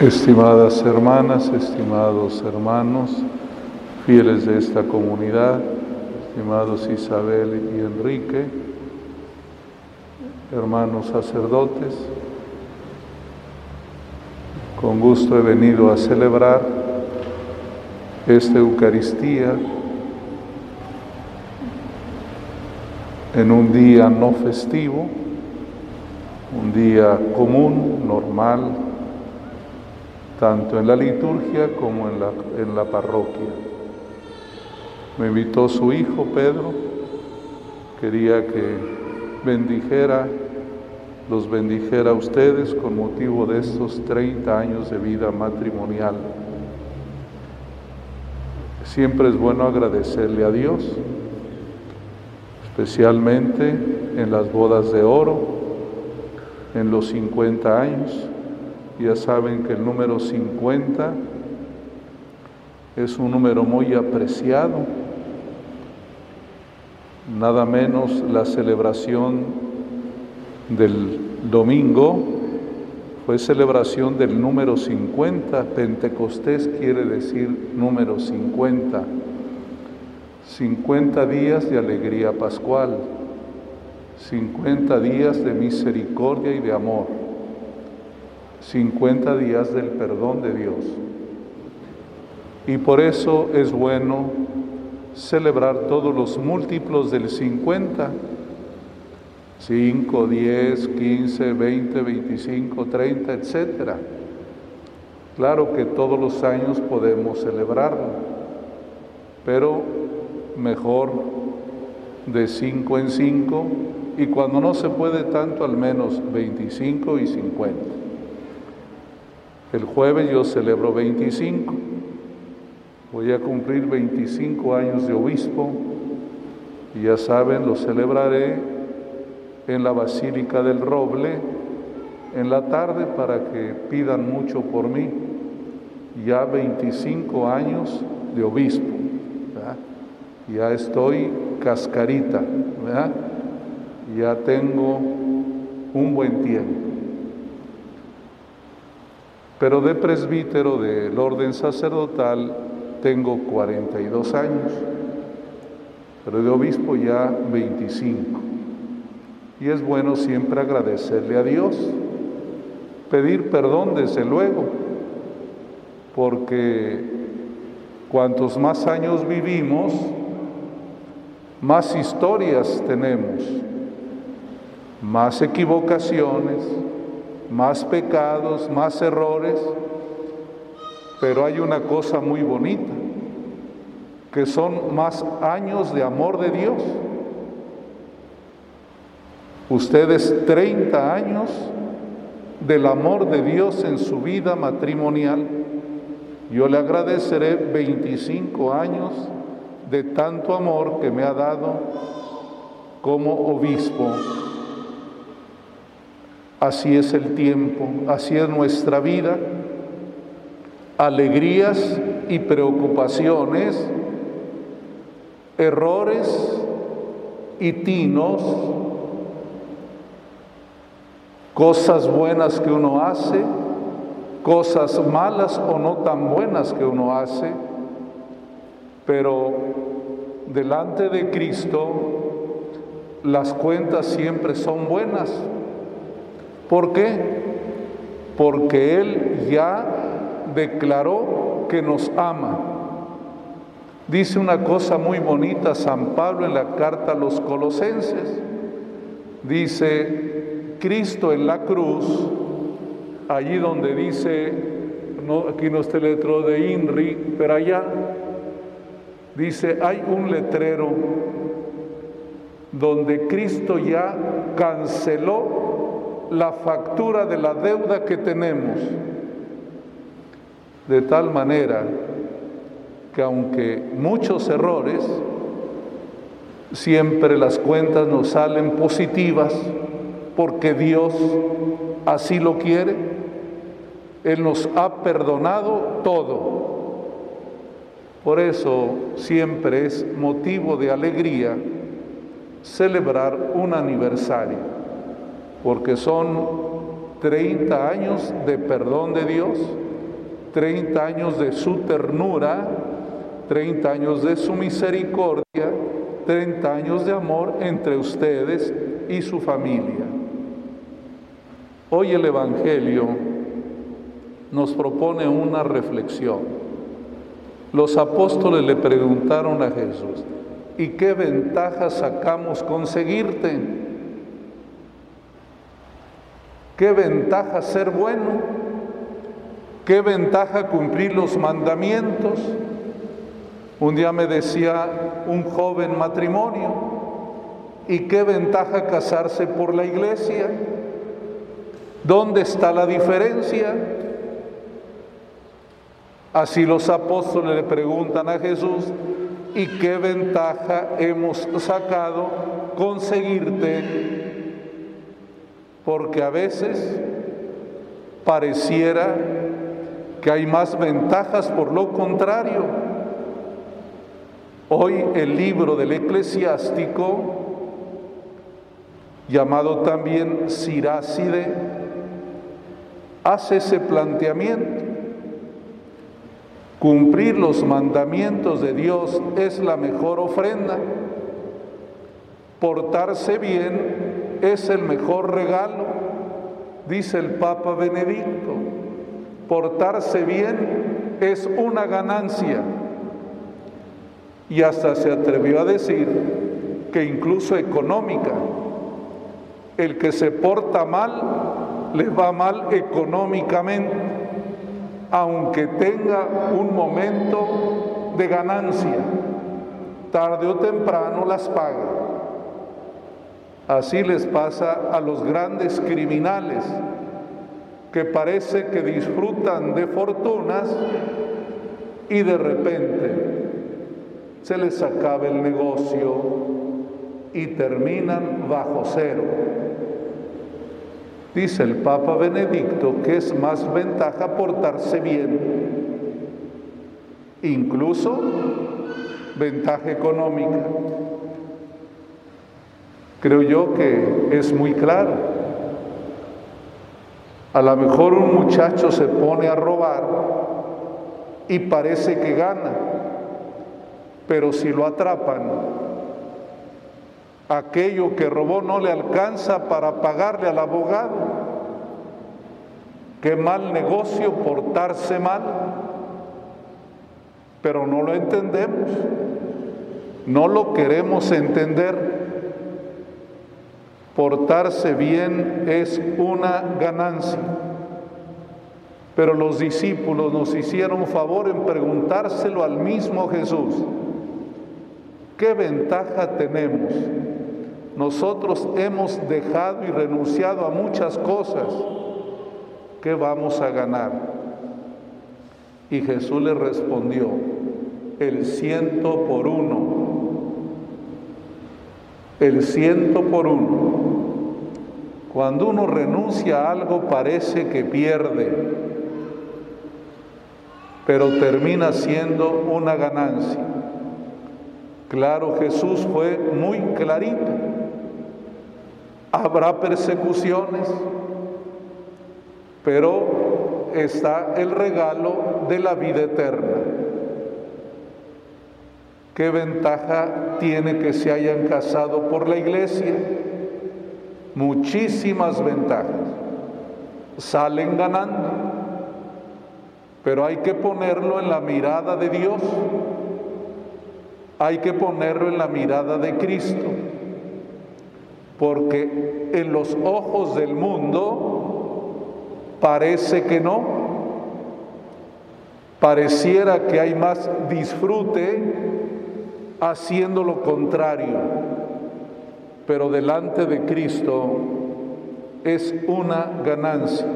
Estimadas hermanas, estimados hermanos, fieles de esta comunidad, estimados Isabel y Enrique, hermanos sacerdotes, con gusto he venido a celebrar esta Eucaristía en un día no festivo, un día común, normal, tanto en la liturgia como en la, en la parroquia. Me invitó su hijo Pedro, quería que bendijera, los bendijera a ustedes con motivo de estos 30 años de vida matrimonial. Siempre es bueno agradecerle a Dios, especialmente en las bodas de oro, en los 50 años ya saben que el número 50 es un número muy apreciado, nada menos la celebración del domingo fue celebración del número 50, Pentecostés quiere decir número 50, 50 días de alegría pascual, 50 días de misericordia y de amor. 50 días del perdón de Dios. Y por eso es bueno celebrar todos los múltiplos del 50, 5, 10, 15, 20, 25, 30, etc. Claro que todos los años podemos celebrarlo, pero mejor de 5 en 5 y cuando no se puede tanto al menos 25 y 50. El jueves yo celebro 25. Voy a cumplir 25 años de obispo y ya saben, lo celebraré en la Basílica del Roble en la tarde para que pidan mucho por mí. Ya 25 años de obispo. Ya estoy cascarita. Ya tengo un buen tiempo. Pero de presbítero del orden sacerdotal tengo 42 años, pero de obispo ya 25. Y es bueno siempre agradecerle a Dios, pedir perdón desde luego, porque cuantos más años vivimos, más historias tenemos, más equivocaciones, más pecados, más errores, pero hay una cosa muy bonita, que son más años de amor de Dios. Ustedes 30 años del amor de Dios en su vida matrimonial. Yo le agradeceré 25 años de tanto amor que me ha dado como obispo Así es el tiempo, así es nuestra vida. Alegrías y preocupaciones, errores y tinos, cosas buenas que uno hace, cosas malas o no tan buenas que uno hace, pero delante de Cristo las cuentas siempre son buenas ¿Por qué? Porque Él ya declaró que nos ama. Dice una cosa muy bonita San Pablo en la carta a los colosenses. Dice, Cristo en la cruz, allí donde dice, aquí no está el letrero de INRI, pero allá dice, hay un letrero donde Cristo ya canceló la factura de la deuda que tenemos, de tal manera que aunque muchos errores, siempre las cuentas nos salen positivas porque Dios así lo quiere. Él nos ha perdonado todo. Por eso siempre es motivo de alegría celebrar un aniversario porque son 30 años de perdón de Dios, 30 años de su ternura, 30 años de su misericordia, 30 años de amor entre ustedes y su familia. Hoy el Evangelio nos propone una reflexión. Los apóstoles le preguntaron a Jesús, ¿y qué ventaja sacamos conseguirte? ¿Qué ventaja ser bueno? ¿Qué ventaja cumplir los mandamientos? Un día me decía un joven matrimonio, ¿y qué ventaja casarse por la iglesia? ¿Dónde está la diferencia? Así los apóstoles le preguntan a Jesús, ¿y qué ventaja hemos sacado conseguirte? Porque a veces pareciera que hay más ventajas por lo contrario. Hoy el libro del eclesiástico, llamado también Siráside, hace ese planteamiento. Cumplir los mandamientos de Dios es la mejor ofrenda. Portarse bien es el mejor regalo, dice el Papa Benedicto. Portarse bien es una ganancia. Y hasta se atrevió a decir que incluso económica. El que se porta mal, le va mal económicamente, aunque tenga un momento de ganancia. Tarde o temprano las paga. Así les pasa a los grandes criminales que parece que disfrutan de fortunas y de repente se les acaba el negocio y terminan bajo cero. Dice el Papa Benedicto que es más ventaja portarse bien, incluso ventaja económica. Creo yo que es muy claro. A lo mejor un muchacho se pone a robar y parece que gana, pero si lo atrapan, aquello que robó no le alcanza para pagarle al abogado. Qué mal negocio portarse mal, pero no lo entendemos, no lo queremos entender. Portarse bien es una ganancia. Pero los discípulos nos hicieron favor en preguntárselo al mismo Jesús. ¿Qué ventaja tenemos? Nosotros hemos dejado y renunciado a muchas cosas. ¿Qué vamos a ganar? Y Jesús le respondió, el ciento por uno. El ciento por uno. Cuando uno renuncia a algo parece que pierde, pero termina siendo una ganancia. Claro, Jesús fue muy clarito. Habrá persecuciones, pero está el regalo de la vida eterna. ¿Qué ventaja tiene que se hayan casado por la iglesia? Muchísimas ventajas. Salen ganando, pero hay que ponerlo en la mirada de Dios hay que ponerlo en la mirada de Cristo, porque en los ojos del mundo parece que no, pareciera que hay más disfrute haciendo lo contrario, pero delante de Cristo es una ganancia.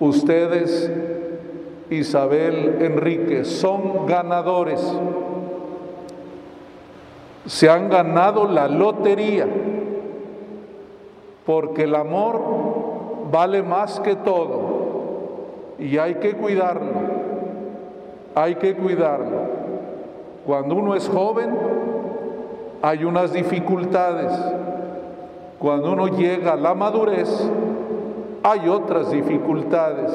Ustedes, Isabel, Enrique, son ganadores se han ganado la lotería, porque el amor vale más que todo y hay que cuidarlo, hay que cuidarlo. Cuando uno es joven hay unas dificultades, cuando uno llega a la madurez hay otras dificultades,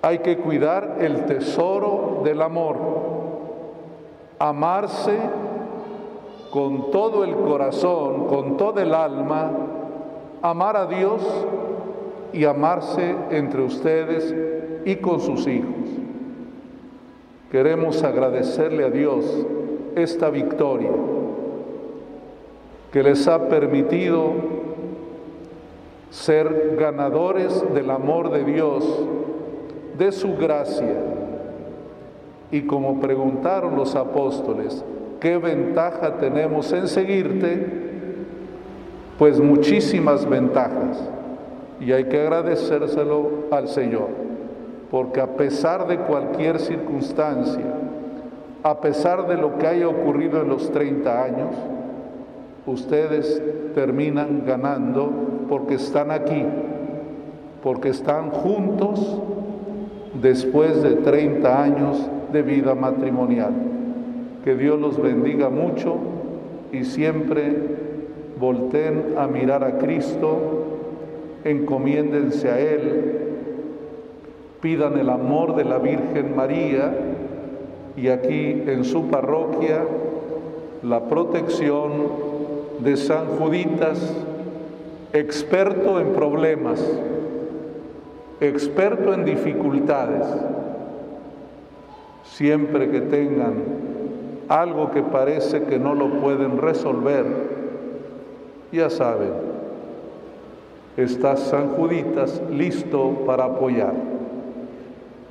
Hay que cuidar el tesoro del amor, amarse con todo el corazón, con todo el alma, amar a Dios y amarse entre ustedes y con sus hijos. Queremos agradecerle a Dios esta victoria que les ha permitido ser ganadores del amor de Dios, de su gracia. Y como preguntaron los apóstoles, ¿qué ventaja tenemos en seguirte? Pues muchísimas ventajas. Y hay que agradecérselo al Señor, porque a pesar de cualquier circunstancia, a pesar de lo que haya ocurrido en los 30 años, ustedes terminan ganando porque están aquí, porque están juntos después de 30 años de vida matrimonial. Que Dios los bendiga mucho y siempre volteen a mirar a Cristo, encomiéndense a Él, pidan el amor de la Virgen María y aquí en su parroquia la protección de San Juditas, experto en problemas, experto en dificultades. Siempre que tengan algo que parece que no lo pueden resolver, ya saben, está San Juditas listo para apoyar.